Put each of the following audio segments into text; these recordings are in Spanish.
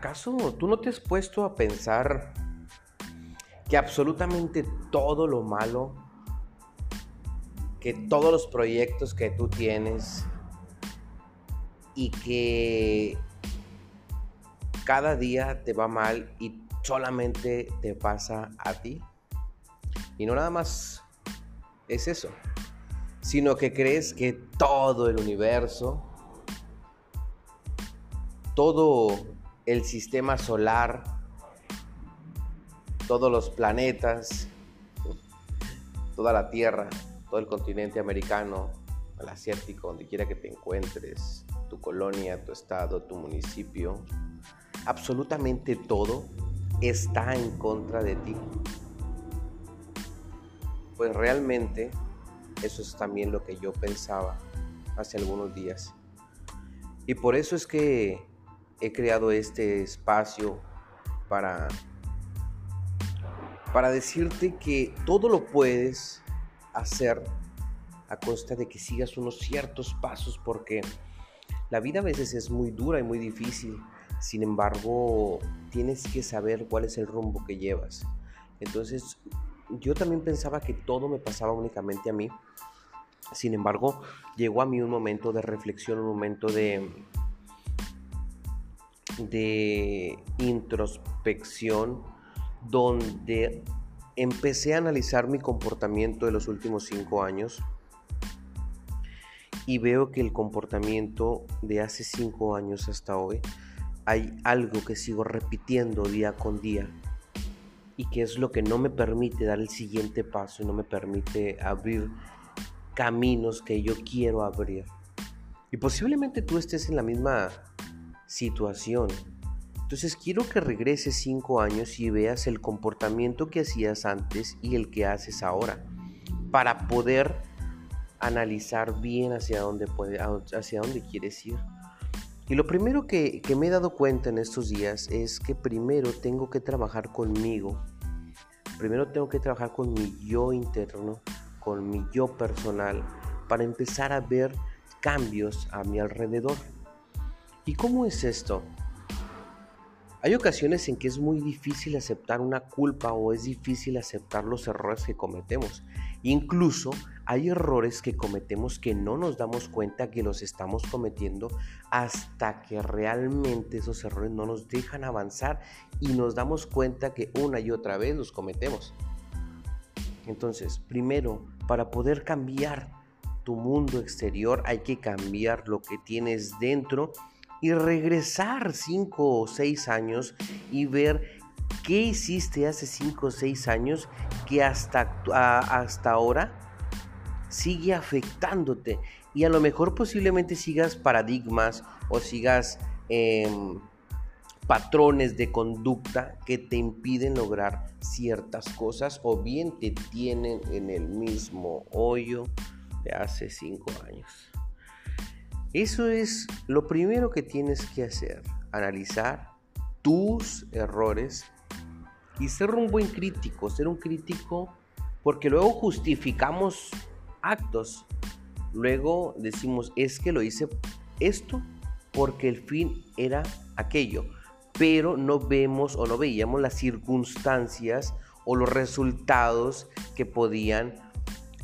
¿acaso tú no te has puesto a pensar que absolutamente todo lo malo, que todos los proyectos que tú tienes y que cada día te va mal y solamente te pasa a ti? Y no nada más es eso, sino que crees que todo el universo, todo el sistema solar, todos los planetas, toda la Tierra, todo el continente americano, el asiático, donde quiera que te encuentres, tu colonia, tu estado, tu municipio, absolutamente todo está en contra de ti pues realmente eso es también lo que yo pensaba hace algunos días. Y por eso es que he creado este espacio para, para decirte que todo lo puedes hacer a costa de que sigas unos ciertos pasos porque la vida a veces es muy dura y muy difícil. Sin embargo, tienes que saber cuál es el rumbo que llevas. Entonces, yo también pensaba que todo me pasaba únicamente a mí. Sin embargo, llegó a mí un momento de reflexión, un momento de, de introspección, donde empecé a analizar mi comportamiento de los últimos cinco años y veo que el comportamiento de hace cinco años hasta hoy hay algo que sigo repitiendo día con día y que es lo que no me permite dar el siguiente paso y no me permite abrir caminos que yo quiero abrir. Y posiblemente tú estés en la misma situación. Entonces quiero que regreses cinco años y veas el comportamiento que hacías antes y el que haces ahora para poder analizar bien hacia dónde, puede, hacia dónde quieres ir. Y lo primero que, que, me he dado cuenta en estos días es que primero tengo que trabajar conmigo primero tengo que trabajar con mi yo interno, con mi yo personal, para empezar a ver cambios a mi alrededor. ¿Y cómo es esto? Hay ocasiones en que es muy difícil aceptar una culpa o es difícil aceptar los errores que cometemos. Incluso hay errores que cometemos que no nos damos cuenta que los estamos cometiendo hasta que realmente esos errores no nos dejan avanzar y nos damos cuenta que una y otra vez los cometemos. Entonces, primero, para poder cambiar tu mundo exterior hay que cambiar lo que tienes dentro y regresar 5 o 6 años y ver qué hiciste hace 5 o 6 años que hasta, hasta ahora sigue afectándote y a lo mejor posiblemente sigas paradigmas o sigas em, patrones de conducta que te impiden lograr ciertas cosas o bien te tienen en el mismo hoyo de hace 5 años. Eso es lo primero que tienes que hacer, analizar tus errores y ser un buen crítico, ser un crítico porque luego justificamos actos. Luego decimos, es que lo hice esto porque el fin era aquello, pero no vemos o no veíamos las circunstancias o los resultados que podían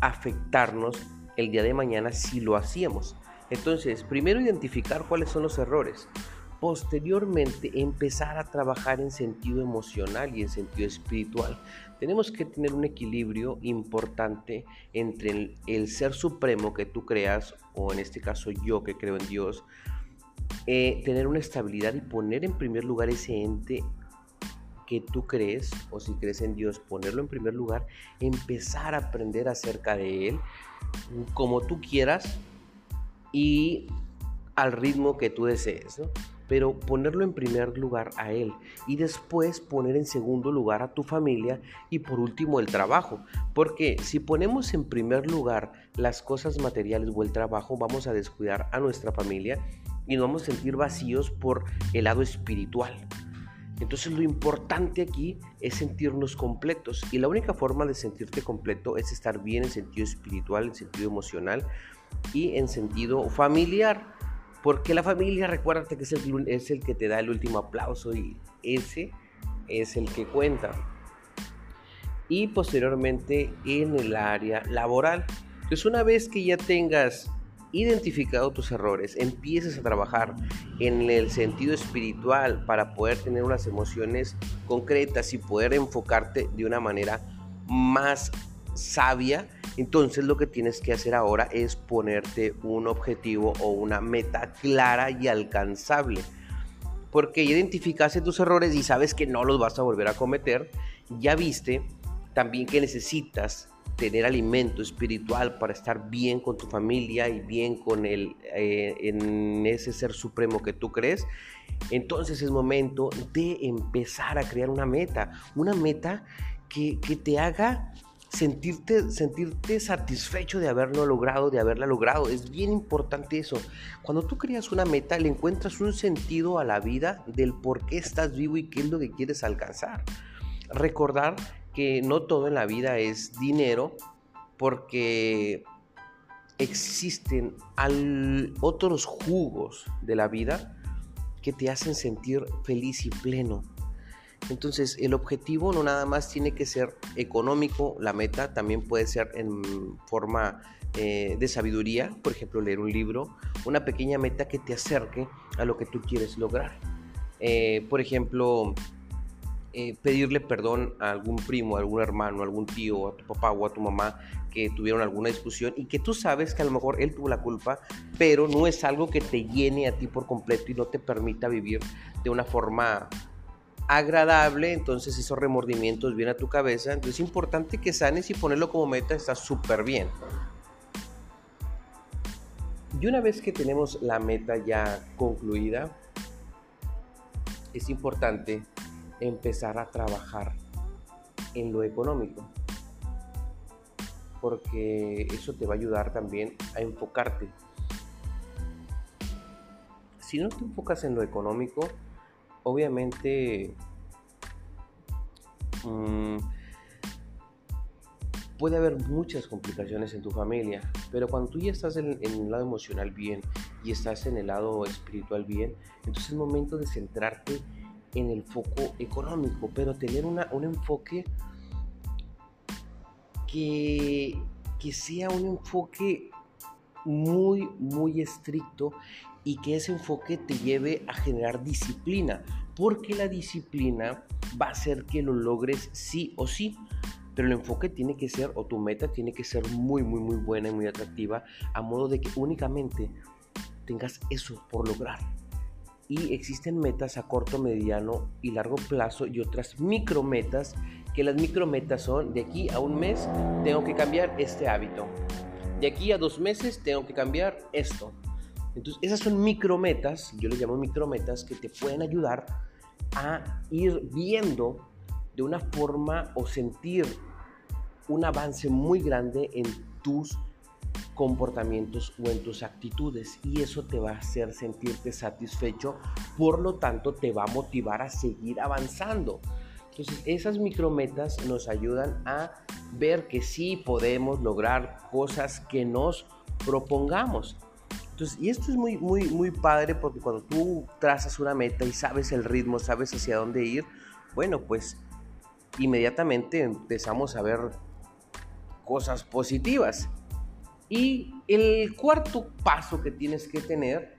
afectarnos el día de mañana si lo hacíamos. Entonces, primero identificar cuáles son los errores. Posteriormente, empezar a trabajar en sentido emocional y en sentido espiritual. Tenemos que tener un equilibrio importante entre el, ser supremo que tú creas, o en este caso yo que creo en Dios, eh, tener una estabilidad y poner en primer lugar ese ente que tú crees, o si crees en Dios, ponerlo en primer lugar, empezar a aprender acerca de Él, como tú quieras, y al ritmo que tú desees, pero ponerlo en primer lugar a él y después poner en segundo lugar a tu familia y por último el trabajo, porque si ponemos en primer lugar las cosas materiales o el trabajo vamos a descuidar a nuestra familia y nos vamos a sentir vacíos por el lado espiritual. Entonces lo importante aquí es sentirnos completos y la única forma de sentirte completo es estar bien en sentido espiritual, en sentido emocional, y en sentido familiar. Porque la familia, recuérdate que es el, es el que te da el último aplauso y ese es el que cuenta. Y posteriormente en el área laboral. Entonces una vez que ya tengas identificado tus errores, empieces a trabajar en el sentido espiritual para poder tener unas emociones concretas y poder enfocarte de una manera más sabia, entonces lo que tienes que hacer ahora es ponerte un objetivo o una meta clara y alcanzable. Porque identificaste tus errores y sabes que no los vas a volver a cometer, ya viste también que necesitas tener alimento espiritual para estar bien con tu familia y bien con el, eh, en ese ser supremo que tú crees, entonces es momento de empezar a crear una meta, una meta que, que te haga sentirte, sentirte satisfecho de haberlo logrado, de haberla logrado. Es bien importante eso. Cuando tú creas una meta, le encuentras un sentido a la vida del por qué estás vivo y qué es lo que quieres alcanzar. Recordar que no todo en la vida es dinero, porque existen otros jugos de la vida que te hacen sentir feliz y pleno. Entonces el objetivo no nada más tiene que ser económico, la meta también puede ser en forma eh, de sabiduría, por ejemplo leer un libro, una pequeña meta que te acerque a lo que tú quieres lograr. Eh, por ejemplo, eh, pedirle perdón a algún primo, a algún hermano, a algún tío, a tu papá o a tu mamá que tuvieron alguna discusión y que tú sabes que a lo mejor él tuvo la culpa, pero no es algo que te llene a ti por completo y no te permita vivir de una forma agradable, entonces esos remordimientos vienen a tu cabeza, entonces es importante que sanes y ponerlo como meta está súper bien. Y una vez que tenemos la meta ya concluida, es importante empezar a trabajar en lo económico. Porque eso te va a ayudar también a enfocarte. Si no te enfocas en lo económico, obviamente mm, puede haber muchas complicaciones en tu familia, pero cuando tú ya estás en, en, el lado emocional bien y estás en el lado espiritual bien, entonces es momento de centrarte en el foco económico, pero tener una, un enfoque que, que sea un enfoque muy, muy estricto y que ese enfoque te lleve a generar disciplina, porque la disciplina va a hacer que lo logres sí o sí. Pero el enfoque tiene que ser, o tu meta tiene que ser muy, muy, muy buena y muy atractiva, a modo de que únicamente tengas eso por lograr y existen metas a corto, mediano y largo plazo y otras micrometas, que las micrometas son de aquí a un mes tengo que cambiar este hábito, de aquí a dos meses tengo que cambiar esto. Entonces esas son micrometas, yo les llamo micrometas, que te pueden ayudar a ir viendo de una forma o sentir un avance muy grande en tus comportamientos o en tus actitudes y eso te va a hacer sentirte satisfecho, por lo tanto te va a motivar a seguir avanzando. Entonces esas micrometas nos ayudan a ver que sí podemos lograr cosas que nos propongamos. Entonces, y esto es muy, muy, muy padre porque cuando tú trazas una meta y sabes el ritmo, sabes hacia dónde ir, bueno, pues inmediatamente empezamos a ver cosas positivas. Y el cuarto paso que tienes que tener,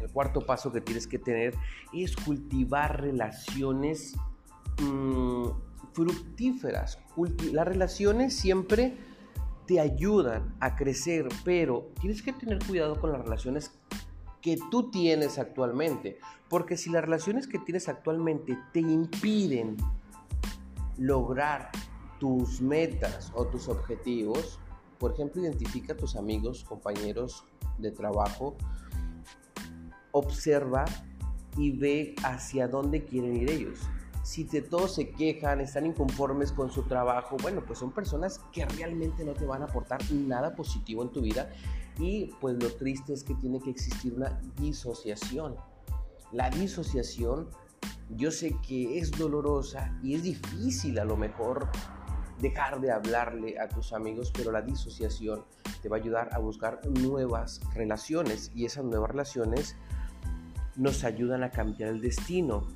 el cuarto paso que tienes que tener es cultivar relaciones mm, fructíferas. las relaciones siempre te ayudan a crecer, pero tienes que tener cuidado con las relaciones que tú tienes actualmente. Porque si las relaciones que tienes actualmente te impiden lograr tus metas o tus objetivos, por ejemplo, identifica a tus amigos, compañeros de trabajo, observa y ve hacia dónde quieren ir ellos. Si de todos se quejan, están inconformes con su trabajo, bueno, pues son personas que realmente no te van a aportar nada positivo en tu vida y pues lo triste es que tiene que existir una disociación. La disociación yo sé que es dolorosa y es difícil a lo mejor dejar de hablarle a tus amigos, pero la disociación te va a ayudar a buscar nuevas relaciones y esas nuevas relaciones nos ayudan a cambiar el destino.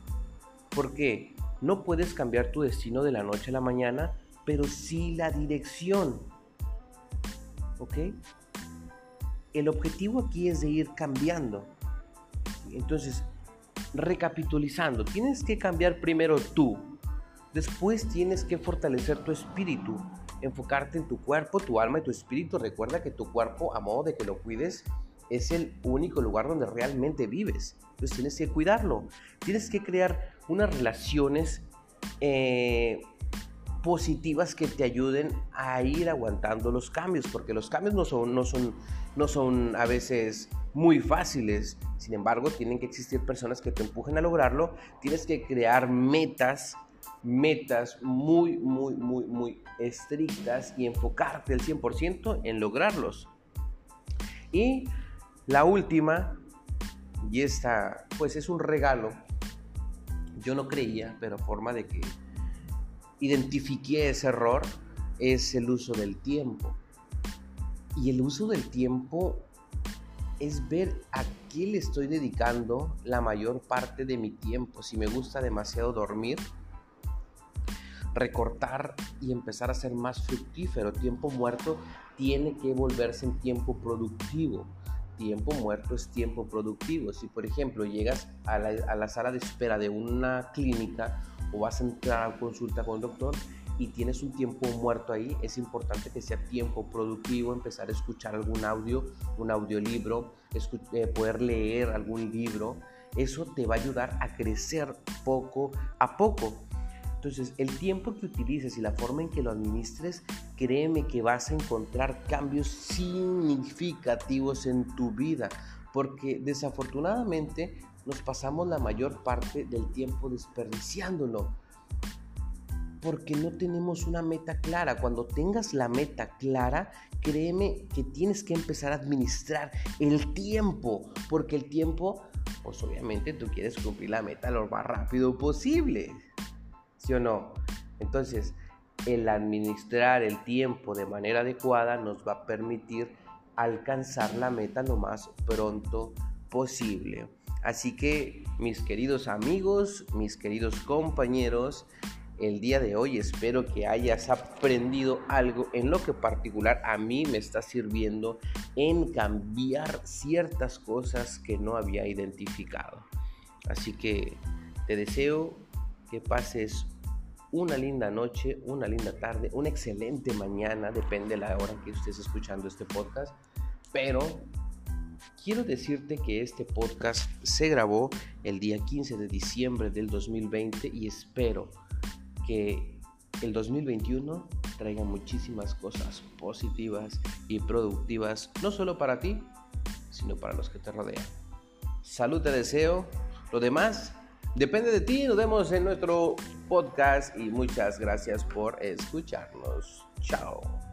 ¿Por qué? No puedes cambiar tu destino de la noche a la mañana, pero sí la dirección. ¿Ok? El objetivo aquí es de ir cambiando. Entonces, recapitulizando, tienes que cambiar primero tú. Después tienes que fortalecer tu espíritu, enfocarte en tu cuerpo, tu alma y tu espíritu. Recuerda que tu cuerpo, a modo de que lo cuides, es el único lugar donde realmente vives. Entonces tienes que cuidarlo. Tienes que crear unas relaciones eh, positivas que te ayuden a ir aguantando los cambios, porque los cambios no son, no son, no son a veces muy fáciles. Sin embargo, tienen que existir personas que te empujen a lograrlo. Tienes que crear metas, metas muy, muy, muy, muy estrictas y enfocarte al 100% en lograrlos. Y la última, y esta pues es un regalo, yo no creía, pero forma de que identifiqué ese error, es el uso del tiempo. Y el uso del tiempo es ver a qué le estoy dedicando la mayor parte de mi tiempo. Si me gusta demasiado dormir, recortar y empezar a ser más fructífero. Tiempo muerto tiene que volverse en tiempo productivo. Tiempo muerto es tiempo productivo. Si por ejemplo llegas a la, a la sala de espera de una clínica o vas a entrar a consulta con un doctor, y tienes un tiempo muerto ahí, es importante que sea tiempo productivo, empezar a escuchar algún audio, un audiolibro, eh, poder leer algún libro. Eso te va a ayudar a crecer poco a poco. Entonces, el tiempo que utilices y la forma en que lo administres, créeme que vas a encontrar cambios significativos en tu vida, porque desafortunadamente nos pasamos la mayor parte del tiempo desperdiciándolo porque no tenemos una meta clara. Cuando tengas la meta clara, créeme que tienes que empezar a administrar el tiempo, porque el tiempo, pues obviamente tú quieres cumplir la meta lo más rápido posible, ¿sí o no? Entonces, el administrar el tiempo de manera adecuada nos va a permitir alcanzar la meta lo más pronto posible. Así que mis queridos amigos, mis queridos compañeros, el día de hoy. Espero que hayas aprendido algo en lo que particular a mí me está sirviendo en cambiar ciertas cosas que no había identificado. Así que te deseo que pases una linda noche, una linda tarde, una excelente mañana, depende de la hora que estés escuchando este podcast. Pero quiero decirte que este podcast se grabó el día 15 de diciembre del 2020 y espero que el 2021 traiga muchísimas cosas positivas y productivas, no solo para ti, sino para los que te rodean. Salud te deseo. Lo demás depende de ti. Nos vemos en nuestro podcast y muchas gracias por escucharnos. Chao.